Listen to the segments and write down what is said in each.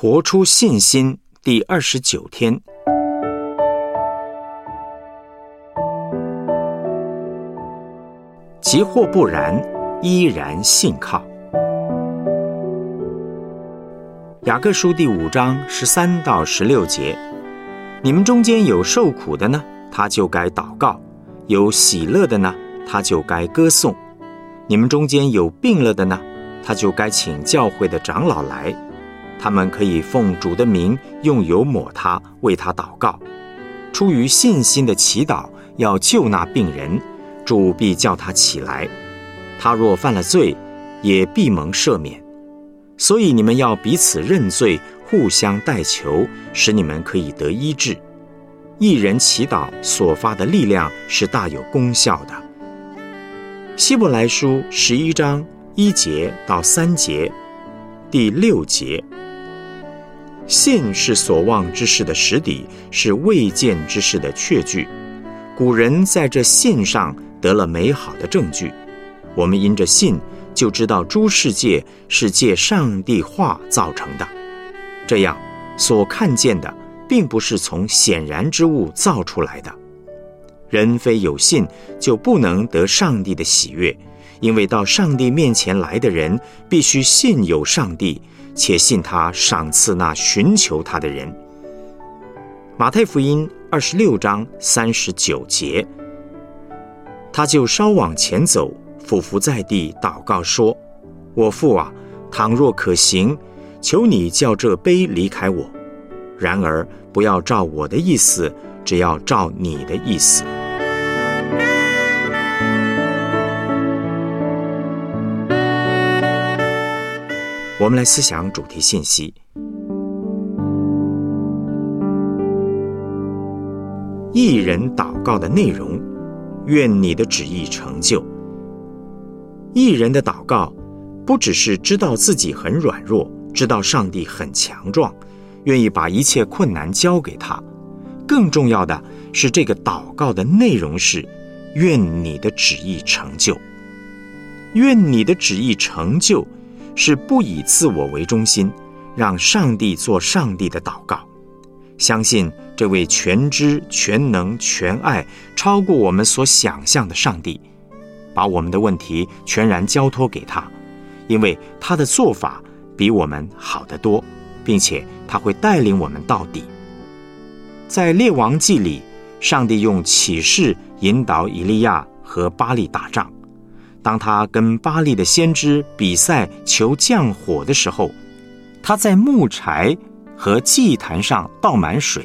活出信心第二十九天，即或不然，依然信靠。雅各书第五章十三到十六节：你们中间有受苦的呢，他就该祷告；有喜乐的呢，他就该歌颂。你们中间有病了的呢，他就该请教会的长老来。他们可以奉主的名用油抹他，为他祷告，出于信心的祈祷，要救那病人，主必叫他起来。他若犯了罪，也必蒙赦免。所以你们要彼此认罪，互相代求，使你们可以得医治。一人祈祷所发的力量是大有功效的。希伯来书十一章一节到三节，第六节。信是所望之事的实底，是未见之事的确据。古人在这信上得了美好的证据。我们因着信，就知道诸世界是借上帝话造成的。这样，所看见的，并不是从显然之物造出来的。人非有信，就不能得上帝的喜悦，因为到上帝面前来的人，必须信有上帝。且信他赏赐那寻求他的人。马太福音二十六章三十九节，他就稍往前走，俯伏在地祷告说：“我父啊，倘若可行，求你叫这杯离开我；然而不要照我的意思，只要照你的意思。”我们来思想主题信息：一人祷告的内容。愿你的旨意成就。一人的祷告，不只是知道自己很软弱，知道上帝很强壮，愿意把一切困难交给他。更重要的是，这个祷告的内容是：愿你的旨意成就。愿你的旨意成就。是不以自我为中心，让上帝做上帝的祷告，相信这位全知全能全爱、超过我们所想象的上帝，把我们的问题全然交托给他，因为他的做法比我们好得多，并且他会带领我们到底。在列王记里，上帝用启示引导以利亚和巴利打仗。当他跟巴利的先知比赛求降火的时候，他在木柴和祭坛上倒满水，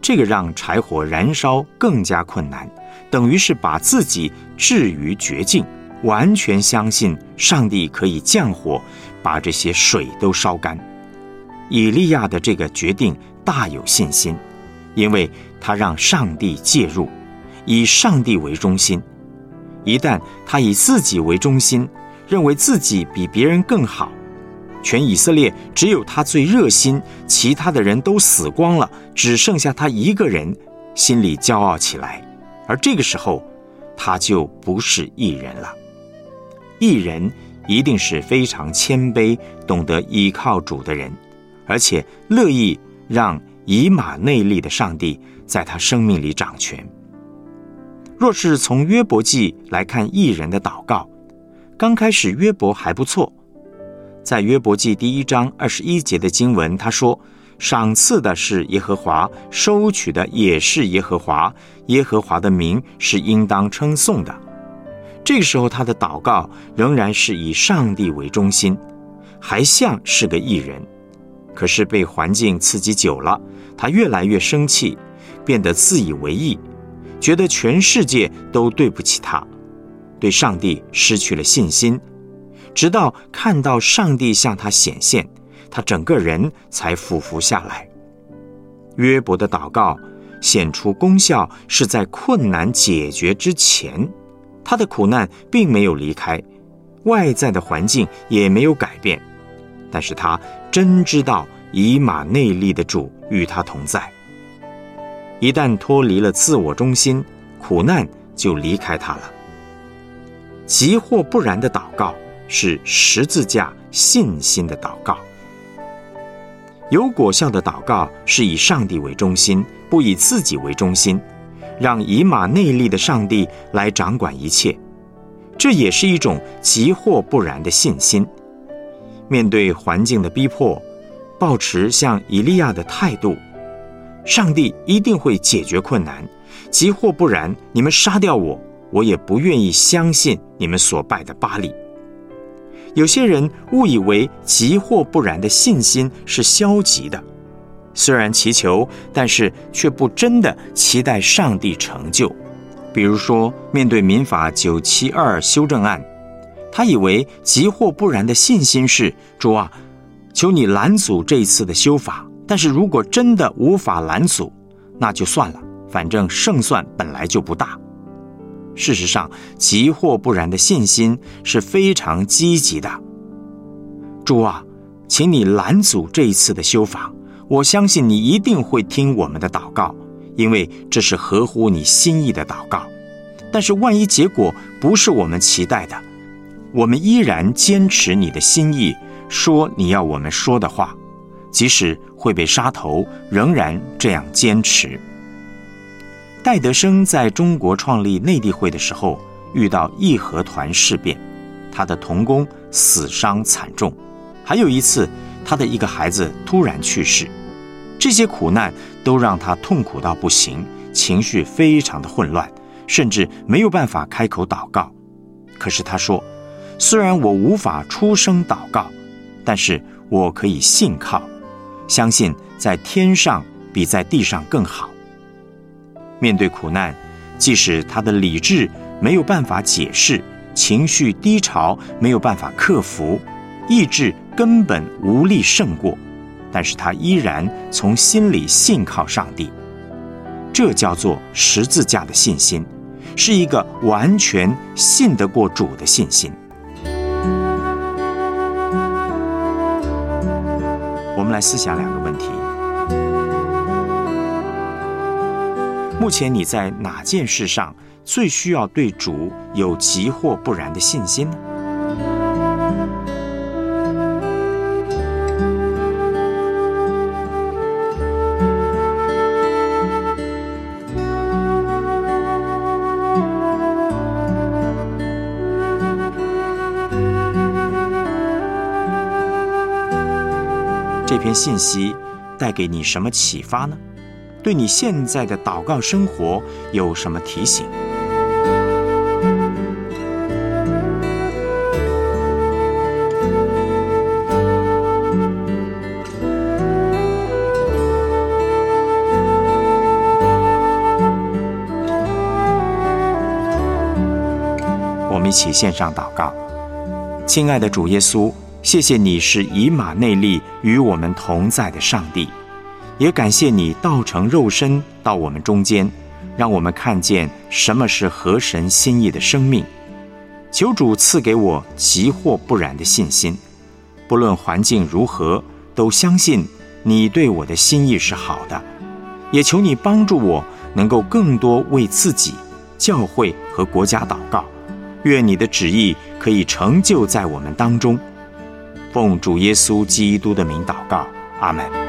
这个让柴火燃烧更加困难，等于是把自己置于绝境。完全相信上帝可以降火，把这些水都烧干。以利亚的这个决定大有信心，因为他让上帝介入，以上帝为中心。一旦他以自己为中心，认为自己比别人更好，全以色列只有他最热心，其他的人都死光了，只剩下他一个人，心里骄傲起来。而这个时候，他就不是艺人了。艺人一定是非常谦卑、懂得依靠主的人，而且乐意让以马内利的上帝在他生命里掌权。若是从约伯记来看艺人的祷告，刚开始约伯还不错。在约伯记第一章二十一节的经文，他说：“赏赐的是耶和华，收取的也是耶和华，耶和华的名是应当称颂的。”这个时候，他的祷告仍然是以上帝为中心，还像是个艺人。可是被环境刺激久了，他越来越生气，变得自以为意。觉得全世界都对不起他，对上帝失去了信心，直到看到上帝向他显现，他整个人才俯伏下来。约伯的祷告显出功效，是在困难解决之前，他的苦难并没有离开，外在的环境也没有改变，但是他真知道以马内利的主与他同在。一旦脱离了自我中心，苦难就离开他了。急或不然的祷告是十字架信心的祷告。有果效的祷告是以上帝为中心，不以自己为中心，让以马内利的上帝来掌管一切。这也是一种急或不然的信心。面对环境的逼迫，保持像以利亚的态度，上帝一定会解决困难。即或不然，你们杀掉我，我也不愿意相信你们所拜的巴利。有些人误以为即或不然的信心是消极的，虽然祈求，但是却不真的期待上帝成就。比如说，面对民法九七二修正案，他以为即或不然的信心是：主啊，求你拦阻这一次的修法。但是如果真的无法拦阻，那就算了，反正胜算本来就不大。事实上，急或不然的信心是非常积极的。主啊，请你拦阻这一次的修法。我相信你一定会听我们的祷告，因为这是合乎你心意的祷告。但是万一结果不是我们期待的，我们依然坚持你的心意，说你要我们说的话，即使会被杀头，仍然这样坚持。戴德生在中国创立内地会的时候，遇到义和团事变，他的童工死伤惨重，还有一次他的一个孩子突然去世，这些苦难都让他痛苦到不行，情绪非常的混乱，甚至没有办法开口祷告。可是他说：“虽然我无法出声祷告，但是我可以信靠，相信在天上比在地上更好。”面对苦难，即使他的理智没有办法解释，情绪低潮没有办法克服，意志根本无力胜过，但是他依然从心里信靠上帝。这叫做十字架的信心，是一个完全信得过主的信心。我们来思想两个问题。目前你在哪件事上最需要对主有急或不然的信心呢？信息带给你什么启发呢？对你现在的祷告生活有什么提醒？我们一起献上祷告，亲爱的主耶稣，谢谢你是以马内利与我们同在的上帝。也感谢你道成肉身到我们中间，让我们看见什么是合神心意的生命。求主赐给我急或不然的信心，不论环境如何，都相信你对我的心意是好的。也求你帮助我，能够更多为自己、教会和国家祷告。愿你的旨意可以成就在我们当中。奉主耶稣基督的名祷告，阿门。